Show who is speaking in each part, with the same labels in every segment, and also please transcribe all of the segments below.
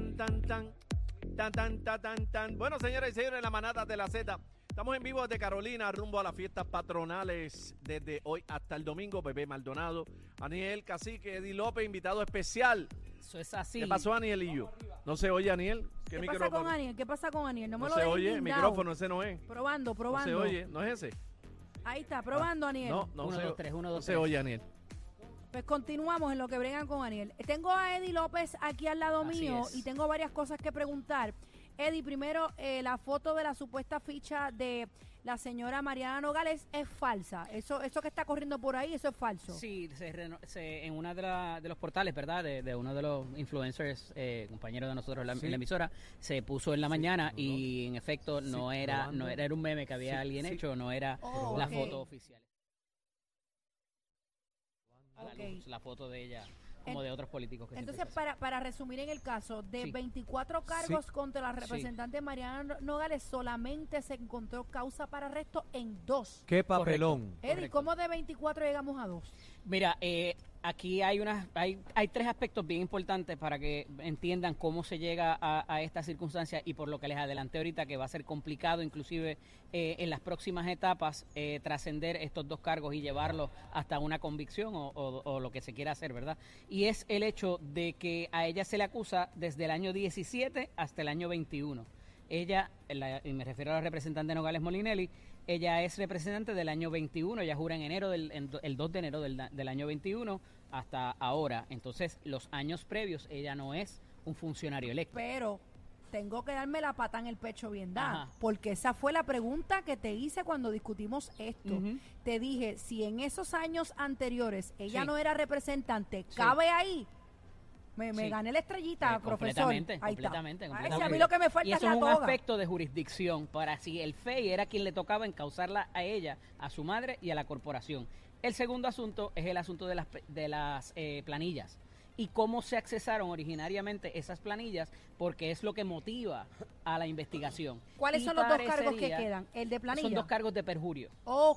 Speaker 1: tan, tan, tan. Tan, tan, tan, tan, tan. Bueno, señores y señores, la manada de la Z. Estamos en vivo desde Carolina, rumbo a las fiestas patronales desde hoy hasta el domingo. Bebé Maldonado, Aniel Cacique, Eddie López, invitado especial.
Speaker 2: Eso es así.
Speaker 1: ¿Qué pasó, Aniel y yo? ¿No se oye, Aniel?
Speaker 3: ¿Qué, pasa
Speaker 1: micrófono?
Speaker 3: con Aniel? ¿Qué pasa con Aniel? No me
Speaker 1: No
Speaker 3: lo
Speaker 1: se oye, el micrófono ese no es.
Speaker 3: Probando,
Speaker 1: No
Speaker 3: probando.
Speaker 1: se oye, ¿no es ese?
Speaker 3: Ahí está, probando, Aniel.
Speaker 1: No, no
Speaker 2: Uno,
Speaker 1: se,
Speaker 2: dos, tres, uno,
Speaker 1: no
Speaker 2: dos,
Speaker 1: se oye, Aniel.
Speaker 3: Pues continuamos en lo que bregan con Aniel. Tengo a Eddie López aquí al lado
Speaker 2: Así
Speaker 3: mío
Speaker 2: es.
Speaker 3: y tengo varias cosas que preguntar. Eddie, primero, eh, la foto de la supuesta ficha de la señora Mariana Nogales es falsa. Eso, eso que está corriendo por ahí, eso es falso.
Speaker 2: Sí, se se- en uno de, la- de los portales, ¿verdad? De, de uno de los influencers, eh, compañeros de nosotros en la,
Speaker 4: Sí.
Speaker 2: en la emisora, se puso en la mañana y en efecto no era
Speaker 4: probando.
Speaker 2: no era, era un meme que había
Speaker 4: Sí,
Speaker 2: alguien
Speaker 4: sí.
Speaker 2: hecho, no era
Speaker 3: Oh,
Speaker 2: la
Speaker 3: ok.
Speaker 2: foto oficial. A la
Speaker 3: Ok.
Speaker 2: luz, la foto de ella, como
Speaker 3: En-
Speaker 2: de otros políticos que
Speaker 3: Entonces, para, para resumir en el caso, de
Speaker 2: Sí.
Speaker 3: 24 cargos contra la representante Mariana Nogales, solamente se encontró causa para arresto en dos.
Speaker 4: Qué papelón.
Speaker 3: Eddie,
Speaker 2: Correcto.
Speaker 3: ¿cómo de 24 llegamos a dos?
Speaker 2: Mira, eh, aquí hay unas, hay, hay tres aspectos bien importantes para que entiendan cómo se llega a, a esta circunstancia y por lo que les adelanté ahorita que va a ser complicado, inclusive eh, en las próximas etapas eh, trascender estos dos cargos y llevarlos hasta una convicción o, o- o lo que se quiera hacer, ¿verdad? Y es el hecho de que a ella se le acusa desde el año 17 hasta el año 21. Ella, la- y me refiero a la representante Nogales Molinelli, ella es representante del año 21, ella jura en enero, del, en el 2 de enero del, del año 21 hasta ahora. Entonces, los años previos, ella no es un funcionario electo.
Speaker 3: Pero tengo que darme la pata en el pecho bien dada,
Speaker 2: Ajá.
Speaker 3: porque esa fue la pregunta que te hice cuando discutimos esto. Te dije, si en esos años anteriores ella
Speaker 2: Sí.
Speaker 3: no era representante,
Speaker 2: Sí.
Speaker 3: ¿cabe ahí? Me, me
Speaker 2: Sí.
Speaker 3: gané la estrellita,
Speaker 2: Eh,
Speaker 3: profesor.
Speaker 2: completamente,
Speaker 3: Ahí está.
Speaker 2: completamente,
Speaker 3: Ay, si
Speaker 2: completamente.
Speaker 3: a mí lo que me falta
Speaker 2: Y
Speaker 3: es la
Speaker 2: es un
Speaker 3: toga.
Speaker 2: aspecto de jurisdicción para si el FEI era quien le tocaba encauzarla a ella, a su madre y a la corporación. El segundo asunto es el asunto de las, pe- de las eh, planillas y cómo se accesaron originariamente esas planillas, porque es lo que motiva a la investigación.
Speaker 3: ¿Cuáles
Speaker 2: Y
Speaker 3: son los dos cargos que quedan? El de planilla.
Speaker 2: Son dos cargos de perjurio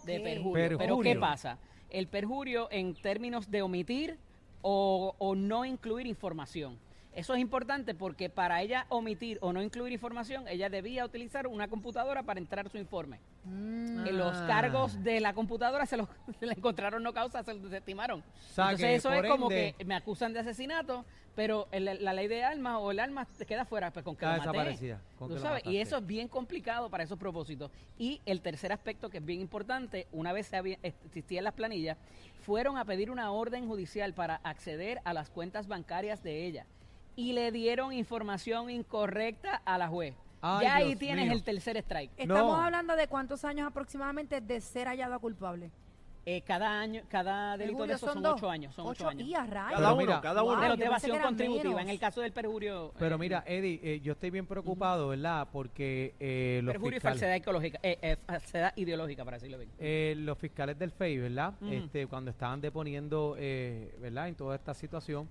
Speaker 2: de perjurio.
Speaker 4: Perjurio.
Speaker 2: Pero ¿qué pasa? El perjurio en términos de omitir o, o no incluir información. Eso es importante porque para ella omitir o no incluir información, ella debía utilizar una computadora para entrar su informe.
Speaker 3: Mm.
Speaker 2: Los
Speaker 4: Ah.
Speaker 2: cargos de la computadora se los se le encontraron no causa, se los desestimaron.
Speaker 4: O sea,
Speaker 2: Entonces eso es como
Speaker 4: ende-
Speaker 2: que me acusan de asesinato, pero el- la ley de armas o el arma te queda fuera, pues con que lo maté.
Speaker 4: desaparecida, con
Speaker 2: Tú
Speaker 4: que lo
Speaker 2: sabes, y eso es bien complicado para esos propósitos. Y el tercer aspecto que es bien importante, una vez se había, existían las planillas, fueron a pedir una orden judicial para acceder a las cuentas bancarias de ella. Y le dieron información incorrecta a la juez.
Speaker 4: Ay,
Speaker 2: ya ahí
Speaker 4: Dios
Speaker 2: tienes
Speaker 4: mío.
Speaker 2: el tercer strike.
Speaker 3: Estamos
Speaker 4: No.
Speaker 3: hablando de cuántos años aproximadamente de ser hallado culpable.
Speaker 2: Eh, cada año, cada delito de esos son, ocho años. Son ocho, años.
Speaker 3: y a rayos.
Speaker 1: Cada
Speaker 4: Pero
Speaker 1: uno,
Speaker 4: mira,
Speaker 1: cada uno.
Speaker 3: Wow,
Speaker 2: de
Speaker 3: eran
Speaker 2: contributiva.
Speaker 3: menos.
Speaker 2: En el caso del perjurio.
Speaker 4: Pero
Speaker 2: eh,
Speaker 4: mira, Eddie, eh, yo estoy bien preocupado, ¿verdad? Porque eh, los,
Speaker 2: perjurio y falsedad, ecológica, eh, eh, falsedad ideológica, para decirlo bien.
Speaker 4: eh, los fiscales del FEI, ¿verdad? Este, cuando estaban deponiendo, eh, ¿verdad? En toda esta situación,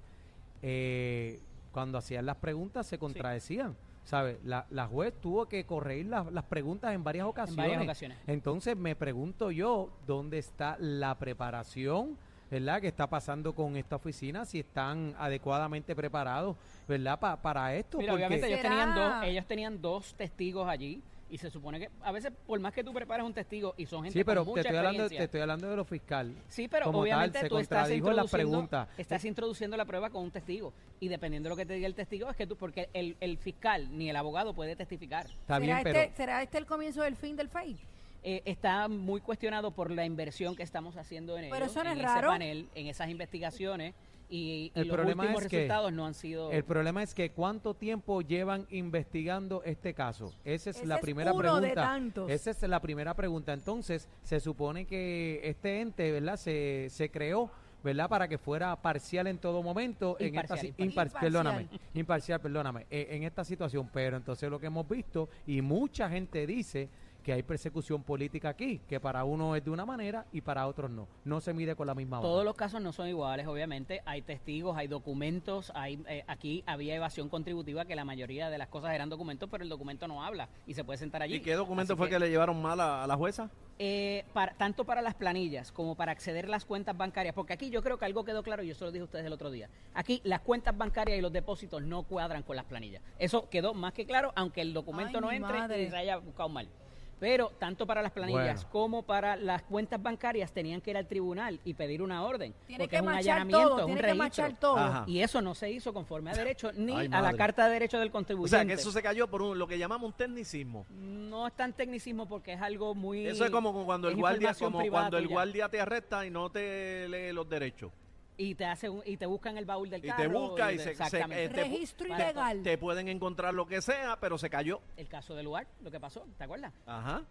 Speaker 4: eh, cuando hacían las preguntas se contradecían. ¿Sabes? La, la juez tuvo que corregir las, las preguntas en varias
Speaker 2: En
Speaker 4: ocasiones.
Speaker 2: varias ocasiones.
Speaker 4: Entonces me pregunto yo, ¿dónde está la preparación? ¿Verdad? ¿Qué está pasando con esta oficina? Si están adecuadamente preparados, ¿verdad? Pa- para esto.
Speaker 2: Mira,
Speaker 4: porque-
Speaker 2: obviamente ellos tenían, dos, ellos tenían dos testigos allí y se supone que a veces por más que tú prepares un testigo y son gente
Speaker 4: Sí, pero
Speaker 2: con
Speaker 4: te
Speaker 2: mucha
Speaker 4: estoy, hablando, te estoy hablando de lo fiscal.
Speaker 2: Sí, pero
Speaker 4: como tal,
Speaker 2: obviamente
Speaker 4: se
Speaker 2: tú estás
Speaker 4: contradijo en las
Speaker 2: introduciendo,
Speaker 4: preguntas.
Speaker 2: estás introduciendo la prueba con un testigo y dependiendo de lo que te diga el testigo es que tú porque el, el fiscal ni el abogado puede testificar.
Speaker 4: Está
Speaker 3: ¿Será,
Speaker 4: bien,
Speaker 3: este,
Speaker 4: pero
Speaker 3: ¿Será este el comienzo del fin del FEI?
Speaker 2: Eh, está muy cuestionado por la inversión que estamos haciendo en
Speaker 3: Pero
Speaker 2: ello,
Speaker 3: eso no
Speaker 2: en
Speaker 3: es
Speaker 2: ese
Speaker 3: raro.
Speaker 2: panel, en esas investigaciones y, y
Speaker 4: El
Speaker 2: los
Speaker 4: problema
Speaker 2: últimos
Speaker 4: es que
Speaker 2: resultados no han sido
Speaker 4: el problema es que cuánto tiempo llevan investigando este caso. Esa es
Speaker 3: Ese
Speaker 4: la
Speaker 3: es
Speaker 4: primera
Speaker 3: uno de
Speaker 4: pregunta.
Speaker 3: tantos.
Speaker 4: Esa es la primera pregunta. Entonces, se supone que este ente, ¿verdad? Se, se creó, ¿verdad? Para que fuera parcial en todo momento. en esta,
Speaker 2: Imparcial,
Speaker 4: si-
Speaker 2: imparcial.
Speaker 4: impar-
Speaker 3: Imparcial.
Speaker 4: Perdóname, imparcial, perdóname. eh, en esta situación. Pero entonces lo que hemos visto, y mucha gente dice que hay persecución política aquí, que para uno es de una manera y para otros no. No se mide con la misma.
Speaker 2: Todos los casos no son iguales, obviamente. Hay testigos, hay documentos. Hay, eh, aquí había evasión contributiva, que la mayoría de las cosas eran documentos, pero el documento no habla y se puede sentar allí.
Speaker 1: ¿Y qué documento
Speaker 2: Así
Speaker 1: fue que, le llevaron mal a, a la jueza?
Speaker 2: eh, para- tanto para las planillas como para acceder a las cuentas bancarias, porque aquí yo creo que algo quedó claro, y yo se lo dije a ustedes el otro día. Aquí las cuentas bancarias y los depósitos no cuadran con las planillas. Eso quedó más que claro, aunque el documento
Speaker 3: Ay,
Speaker 2: no entre
Speaker 3: madre.
Speaker 2: y se haya buscado mal. Pero tanto para las planillas
Speaker 4: Bueno.
Speaker 2: como para las cuentas bancarias tenían que ir al tribunal y pedir una orden.
Speaker 3: Tiene
Speaker 2: porque
Speaker 3: que
Speaker 2: es un allanamiento,
Speaker 3: todo,
Speaker 2: es un registro.
Speaker 3: todo.
Speaker 2: Y eso no se hizo conforme a derecho ni
Speaker 1: Ay,
Speaker 2: a la. Carta de Derechos del
Speaker 1: O
Speaker 2: Contribuyente.
Speaker 1: sea, que eso se cayó por un- lo que llamamos un tecnicismo.
Speaker 2: No es tan tecnicismo porque es algo muy...
Speaker 1: Eso es como cuando el guardia, como cuando el guardia te arresta y no te lee los derechos.
Speaker 2: Y te hace un- y te buscan el baúl del
Speaker 1: Y
Speaker 2: carro
Speaker 1: te busca y se- se- eh, te
Speaker 3: Registro ilegal.
Speaker 1: Te pueden encontrar lo que sea, pero se cayó.
Speaker 2: el caso del lugar lo que pasó te acuerdas
Speaker 1: Ajá.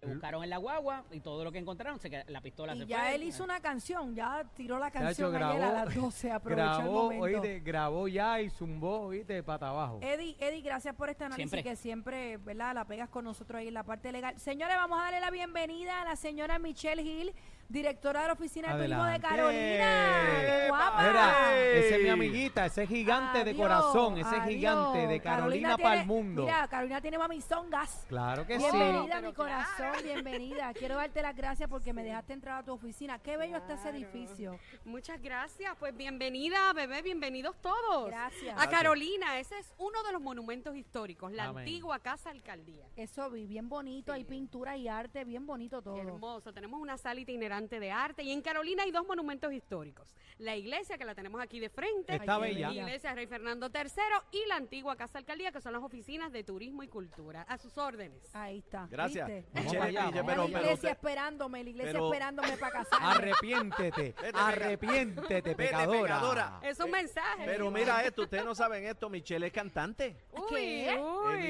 Speaker 2: te buscaron en la guagua y todo lo que encontraron se queda- la pistola
Speaker 3: Y
Speaker 2: se
Speaker 3: ya
Speaker 2: fue
Speaker 3: él hizo una canción, ya tiró la canción ayer a las 12, aprovechó el
Speaker 4: grabó,
Speaker 3: momento.
Speaker 4: oíste, grabó ya y zumbó, oíste, para abajo.
Speaker 3: Eddie, Eddie, gracias por este análisis
Speaker 2: Siempre.
Speaker 3: que siempre, ¿verdad? La pegas con nosotros ahí en la parte legal. Señores, vamos a darle la bienvenida a la señora Michelle Hill, directora de la Oficina de Turismo de. Carolina. ¡Qué guapa!
Speaker 4: Mira, esa es mi amiguita, ese gigante de corazón, ese
Speaker 3: adiós.
Speaker 4: gigante de Carolina para el mundo.
Speaker 3: Mira, Carolina tiene mamizongas.
Speaker 4: Claro que sí.
Speaker 3: Bienvenida, mi corazón, bienvenida. Quiero darte las gracias porque me dejaste entrar a tu oficina. Qué bello está ese edificio.
Speaker 5: Muchas gracias. Pues bienvenida, bebé, bienvenidos todos.
Speaker 3: Gracias.
Speaker 5: A Carolina, ese es uno de los monumentos históricos, la
Speaker 4: Amén.
Speaker 5: antigua Casa Alcaldía.
Speaker 3: Eso vi bien bonito, hay pintura y arte, bien bonito todo.
Speaker 5: Hermoso. Tenemos una sala itinerante de arte y en Carolina hay dos monumentos históricos. La iglesia, que la tenemos aquí de frente.
Speaker 4: Está bella.
Speaker 3: bella.
Speaker 5: Iglesia Rey Fernando III y la antigua Casa Alcaldía, que son las oficinas de turismo y cultura. A sus órdenes.
Speaker 3: Ahí está.
Speaker 1: Gracias.
Speaker 4: allá,
Speaker 1: pero,
Speaker 3: la iglesia esperándome, la iglesia
Speaker 1: pero-
Speaker 3: esperándome para casarme.
Speaker 4: Arrepiéntete, arrepiéntete, pecadora.
Speaker 1: pecadora.
Speaker 5: Es un mensaje.
Speaker 1: Pero mira esto, ustedes no saben esto, Michelle es cantante.
Speaker 5: Uy,
Speaker 3: ¿Qué?
Speaker 1: Eh.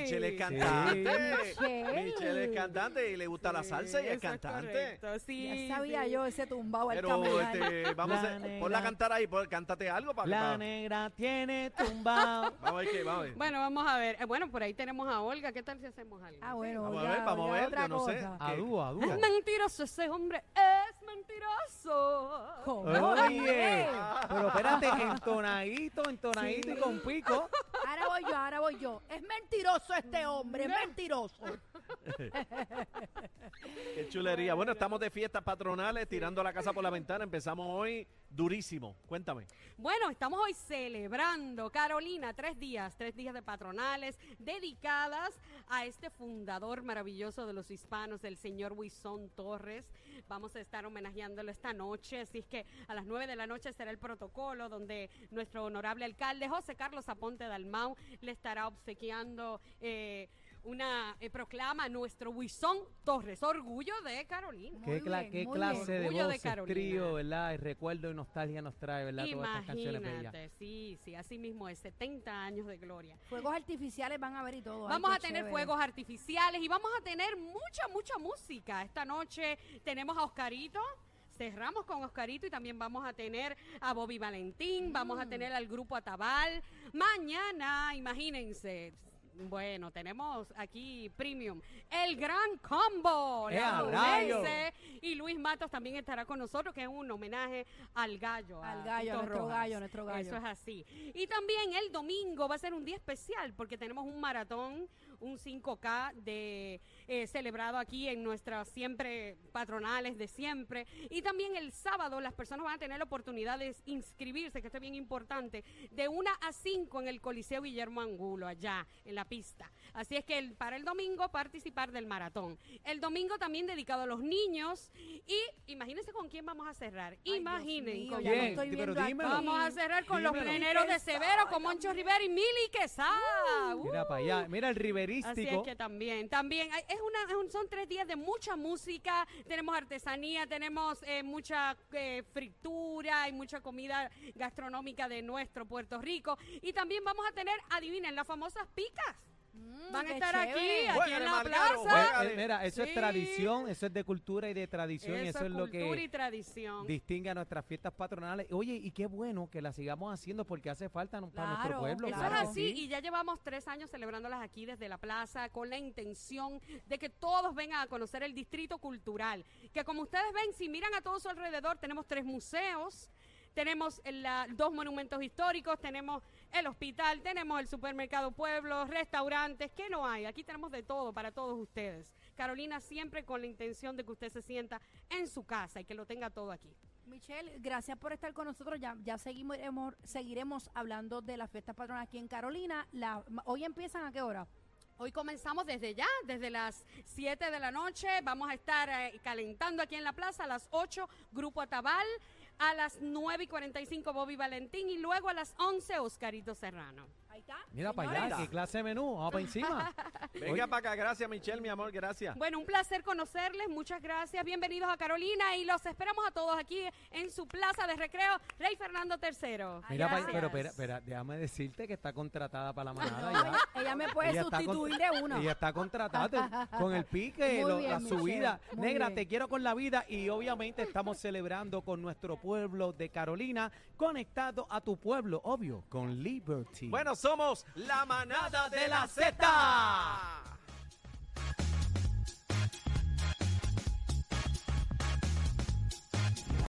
Speaker 1: Michelle es
Speaker 4: Sí.
Speaker 1: cantante.
Speaker 3: Michelle.
Speaker 1: Michelle es cantante y le gusta la
Speaker 5: Sí,
Speaker 1: salsa y es cantante.
Speaker 5: correcto, sí,
Speaker 3: Ya sabía yo ese tumbado al
Speaker 1: Pero
Speaker 3: caminar.
Speaker 1: este, vamos a
Speaker 4: La
Speaker 1: hacer,
Speaker 4: negra.
Speaker 1: ponla a cantar ahí, pon- cántate algo para
Speaker 4: La
Speaker 1: para-
Speaker 4: negra tiene tumbado.
Speaker 1: Vamos a ver qué, vamos a ver.
Speaker 5: Bueno, vamos a ver. Eh, bueno, por ahí tenemos a Olga. ¿Qué tal si hacemos algo?
Speaker 3: Ah, bueno,
Speaker 1: Vamos a
Speaker 3: ya-
Speaker 1: ver, vamos a
Speaker 3: ya
Speaker 1: ver,
Speaker 3: otra
Speaker 1: yo no sé.
Speaker 3: cosa.
Speaker 1: ¿Qué?
Speaker 4: Adúa, adúa.
Speaker 5: Es mentiroso ese hombre, es mentiroso.
Speaker 3: ¿Cómo?
Speaker 4: Oye, pero espérate, entonadito, entonadito y con pico.
Speaker 3: Ahora voy yo, ahora voy yo. Es mentiroso este hombre, es mentiroso.
Speaker 1: Qué chulería. Bueno, estamos de fiestas patronales, tirando la casa por la ventana. Empezamos hoy durísimo. Cuéntame.
Speaker 5: Bueno, estamos hoy celebrando, Carolina, tres días, tres días de patronales dedicadas a este fundador maravilloso de los hispanos, el señor Huizón Torres. Vamos a estar homenajeándolo esta noche, así es que a las nueve de la noche será el protocolo donde nuestro honorable alcalde José Carlos Aponte Dalmau le estará obsequiando eh, una eh, proclama a nuestro Huizón Torres, orgullo de Carolina.
Speaker 3: Muy
Speaker 4: ¿Qué, cla-
Speaker 3: bien,
Speaker 4: qué
Speaker 3: muy
Speaker 4: clase
Speaker 5: bien.
Speaker 4: de
Speaker 5: Orgullo de
Speaker 4: voces,
Speaker 5: Carolina.
Speaker 4: trío, ¿verdad? Y recuerdo y nostalgia nos trae, ¿verdad? Todas estas canciones bellas.
Speaker 5: Imagínate, sí, sí, así mismo es, 70 años de gloria.
Speaker 3: Fuegos artificiales van a ver y todo.
Speaker 5: Vamos a tener
Speaker 3: chévere.
Speaker 5: fuegos artificiales y vamos a tener mucha, mucha música. Esta noche tenemos a Oscarito. Cerramos con Oscarito y también vamos a tener a Bobby Valentín, vamos a
Speaker 3: Mm.
Speaker 5: tener al grupo Atabal. Mañana, imagínense, bueno, tenemos aquí Premium, el Gran Combo,
Speaker 4: ¡Eh!
Speaker 5: Ludense, y Luis Matos también estará con nosotros, que es un homenaje al gallo. a
Speaker 3: Al gallo, nuestro
Speaker 5: Rojas.
Speaker 3: gallo, nuestro gallo.
Speaker 5: Eso es así. Y también el domingo va a ser un día especial porque tenemos un maratón, un 5K de eh, celebrado aquí en nuestras siempre patronales de siempre. Y también el sábado las personas van a tener la oportunidad de inscribirse, que esto es bien importante, de 1 a 5 en el Coliseo Guillermo Angulo, allá en la pista. Así es que el- para el domingo participar del maratón. El domingo también dedicado a los niños. Y imagínense con quién vamos a cerrar.
Speaker 3: Ay,
Speaker 5: Imaginen
Speaker 3: mío,
Speaker 5: con
Speaker 4: quién.
Speaker 3: estoy
Speaker 4: Pero dímelo.
Speaker 5: Vamos a cerrar con los pleneros de Severo con Moncho. Rivera y Mili Quesada. Uh,
Speaker 4: Mira para allá, mira el
Speaker 5: Así es que también, también hay- es una, es un- son tres días de mucha música, tenemos artesanía, tenemos eh, mucha eh, fritura y mucha comida gastronómica de nuestro Puerto Rico. Y también vamos a tener, adivinen, las famosas picas
Speaker 3: Mm,
Speaker 5: Van a estar
Speaker 3: chévere.
Speaker 5: aquí, en la plaza.
Speaker 4: Eh, mira, eso
Speaker 5: Sí.
Speaker 4: es tradición, eso es de cultura y de tradición, y eso es lo
Speaker 5: cultura y
Speaker 4: que
Speaker 5: tradición.
Speaker 4: distingue a nuestras fiestas patronales. Oye, y qué bueno que las sigamos haciendo porque hace falta ¿no? para nuestro
Speaker 3: Claro,
Speaker 4: pueblo.
Speaker 5: Eso
Speaker 4: claro
Speaker 5: es
Speaker 4: que
Speaker 5: así,
Speaker 4: sí.
Speaker 5: y ya llevamos tres años celebrándolas aquí desde la plaza con la intención de que todos vengan a conocer el distrito cultural. Que como ustedes ven, si miran a todo su alrededor, tenemos tres museos, tenemos el, la- dos monumentos históricos, tenemos el hospital, tenemos el supermercado Pueblo, restaurantes, ¿qué no hay? Aquí tenemos de todo para todos ustedes. Carolina siempre con la intención de que usted se sienta en su casa y que lo tenga todo aquí.
Speaker 3: Michelle, gracias por estar con nosotros. Ya, ya seguimos, seguiremos hablando de las fiestas patronales aquí en Carolina. La, ¿Hoy empiezan a qué hora?
Speaker 5: Hoy comenzamos desde ya, desde las 7 de la noche. Vamos a estar eh, calentando aquí en la plaza a las 8, Grupo Atabal. A las 9 y 45, Bobby Valentín. Y luego a las 11, Oscarito Serrano.
Speaker 3: Ahí está.
Speaker 4: Mira para allá, qué clase de menú, vamos para encima.
Speaker 1: Venga para acá, gracias Michelle, mi amor, gracias.
Speaker 5: Bueno, un placer conocerles. Muchas gracias. Bienvenidos a Carolina. Y los esperamos a todos aquí en su plaza de recreo, Rey Fernando III.
Speaker 4: Mira, pa- pero espera, espera, déjame decirte que está contratada para la manada.
Speaker 3: No,
Speaker 4: ya.
Speaker 3: ella, ella me puede
Speaker 4: Ella está con-
Speaker 3: sustituir de una.
Speaker 4: Ella está contratada con el pique,
Speaker 3: Muy
Speaker 4: lo-
Speaker 3: bien,
Speaker 4: la
Speaker 3: Michelle,
Speaker 4: subida.
Speaker 3: muy
Speaker 4: Negra,
Speaker 3: bien.
Speaker 4: te quiero con la vida y obviamente estamos celebrando con nuestro pueblo de Carolina, conectado a tu pueblo, obvio, con Liberty.
Speaker 1: Bueno, somos la manada de la Z.